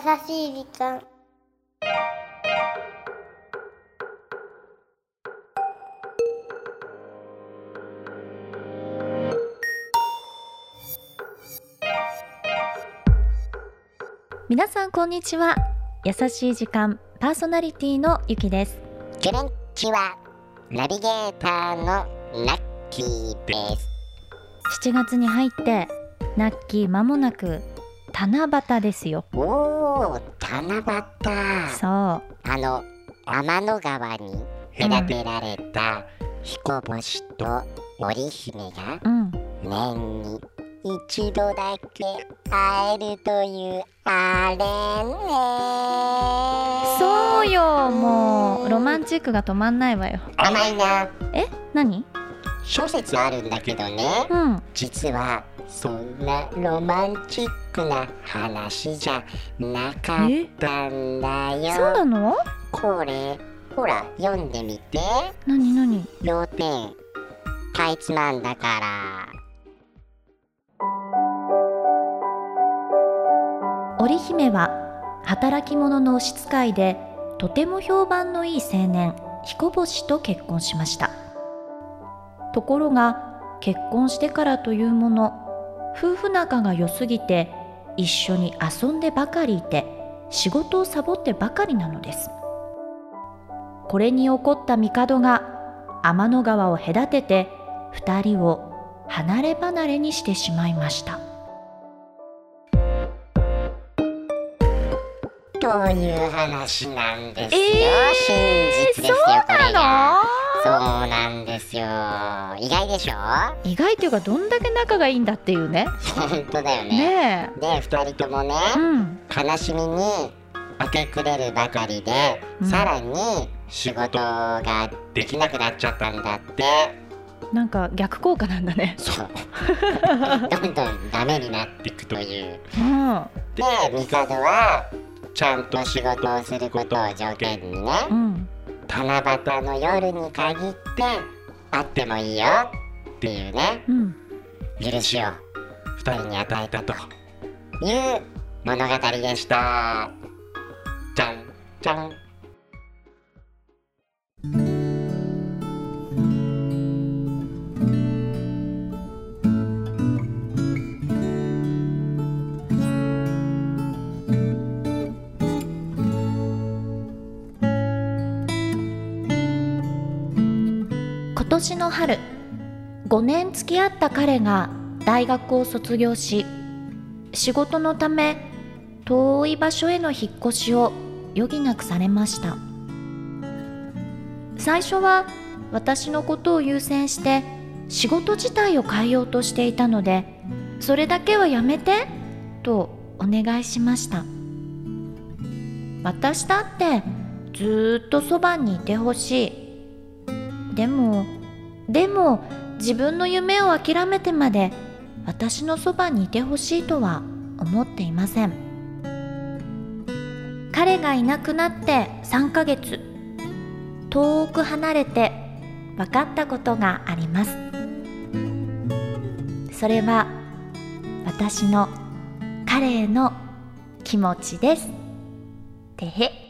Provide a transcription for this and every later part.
しい時間。皆さんこんにちは。優しい時間パーソナリティのゆきです。キュレンチはナビゲーターのラッキーです。7月に入ってナッキー間もなく七夕ですよおお七夕そう。あの天の川に隔てられた彦星と織姫がうん年に一度だけ会えるというあれね。そうよもうロマンチックが止まんないわよ甘いなえ何諸説あるんだけどね。うん。実はそんなロマンチックな話じゃなかったんだよ。そうなの？これほら読んでみて。何何？要点かいつまんだから。織姫は働き者の押し使いでとても評判のいい青年彦星と結婚しましたところが結婚してからというもの夫婦仲が良すぎて一緒に遊んでばかりいて仕事をサボってばかりなのです。これに怒った帝が天の川を隔てて二人を離れ離れにしてしまいました。という話なんですよ、えー真実ですよそうなそうなんですよ。意外でしょ？の意外というかどんだけ仲がいいんだっていうね。本当だよね。ねで二人ともね、えうん。悲しみに明け暮れるばかりで、うん。さらに仕事ができなくなっちゃったんだって。なんか逆効果なんだね。そう。どんどんダメになっていくという。うん。で帝はちゃんと仕事をすることを条件にねうん七夕の夜に限って会ってもいいよ。っていうね。うん。許しを。二人に与えたと。いう物語でした。じゃんじゃん年の春5年付き合った彼が大学を卒業し仕事のため遠い場所への引っ越しを余儀なくされました。最初は私のことを優先して仕事自体を変えようとしていたのでそれだけはやめてとお願いしました。私だってずっとそばにいてほしい。でもでも自分の夢を諦めてまで私のそばにいてほしいとは思っていません。彼がいなくなって3ヶ月遠く離れて分かったことがあります。それは私の彼への気持ちです。てへ。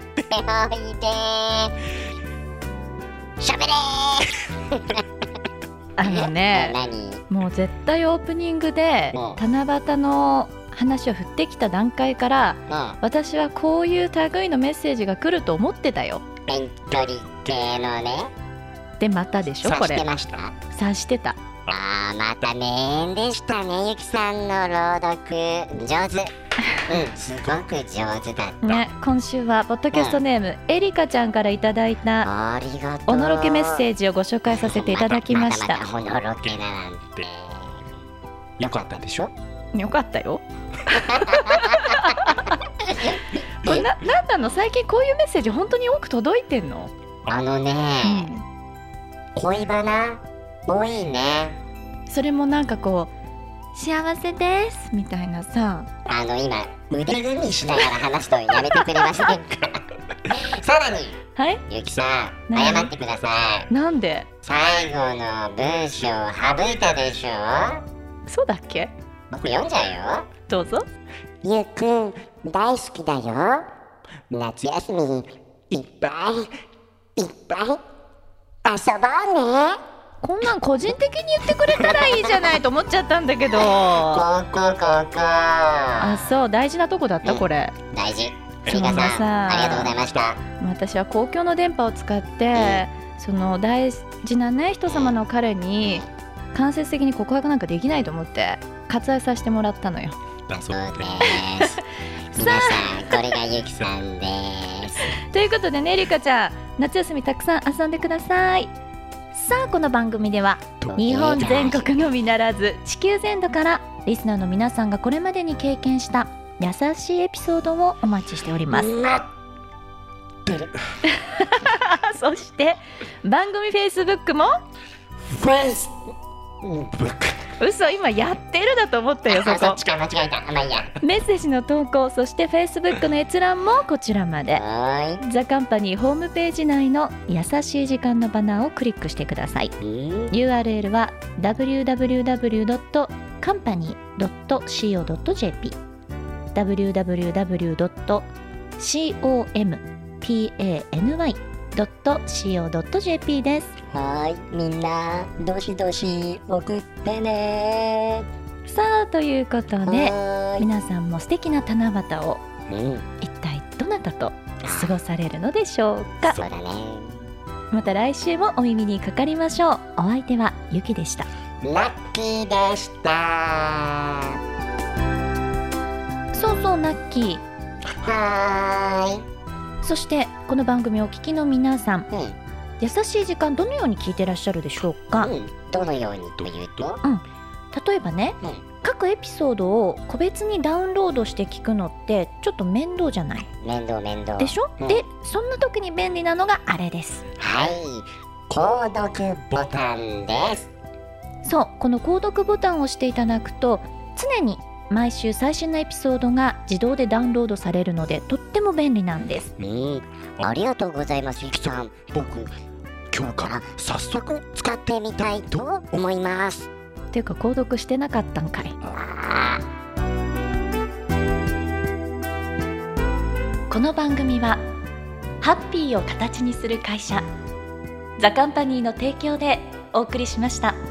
おいでしゃべれあのーね何もう絶対オープニングでうん。七夕の話を振ってきた段階からうん。私はこういう類のメッセージが来ると思ってたよ。遠距離系のね。でまたでしょこ察してれました？察してた。あーまた名演でしたねゆきさんの朗読。上手うん。すごく上手だった、ね今週はポッドキャストネーム、エリカちゃんからいただいたありがとう。おのろけメッセージをご紹介させていただきました。またまたおのろけだなんて。よかったでしょ？よかったよ。これななんなの？最近こういうメッセージ本当に多く届いてんの、あのね、恋バナ多いね。それもなんかこう幸せです。みたいなさ。あの今腕組みしながら話すのやめてくれませんか？さらにはい？ゆきさん何謝ってください。なんで？最後の文章省いたでしょ？そうだっけ？僕読んじゃうよ。どうぞ。ゆうくん大好きだよ。夏休みいっぱいいっぱい遊ぼうねこんなん個人的に言ってくれたらいいじゃないと思っちゃったんだけど。あそう大事なとこだったこれ。大事。そうエリカだささんありがとうございました。私は公共の電波を使って、その大事なね人様の彼に間接的に告白なんかできないと思って割愛させてもらったのよ。だそうです。皆さんこれがゆきさんです。ということでねりかちゃん夏休みたくさん遊んでくださいさあこの番組では日本全国のみならず地球全土からリスナーの皆さんがこれまでに経験した優しいエピソードをお待ちしております。そして番組フェイスブックもフェイスブック嘘今やってるだと思ったよそこ。あそっちか間違えた。まあいいや。メッセージの投稿そしてフェイスブックの閲覧もこちらまで。はーい。ザ・カンパニーホームページ内の優しい時間のバナーをクリックしてください。うん。URL は www.company.co.jp www.company.co.jp ですはーいみんなどしどし送ってね。さあということで皆さんも素敵な七夕をうん。一体どなたと過ごされるのでしょうか？そうだね。また来週もお耳にかかりましょう。お相手はゆきでした。ラッキーでした。そうそうナッキー。はそしてこの番組をお聞きの皆さんーいうん優しい時間どのように聞いてらっしゃるでしょうか？うん、どのようにというと、例えばね、うん。各エピソードを個別にダウンロードして聞くのってちょっと面倒じゃない？面倒面倒。でしょ、うん。でそんな時に便利なのがあれです。はい。購読ボタンです。そう。この購読ボタンを押していただくと常に毎週最新のエピソードが自動でダウンロードされるのでとっても便利なんです。うんありがとうございますゆきさん。僕今日から早速使ってみたいと思いますっていうか購読してなかったんかいこの番組はハッピーを形にする会社ザカンパニーの提供でお送りしました。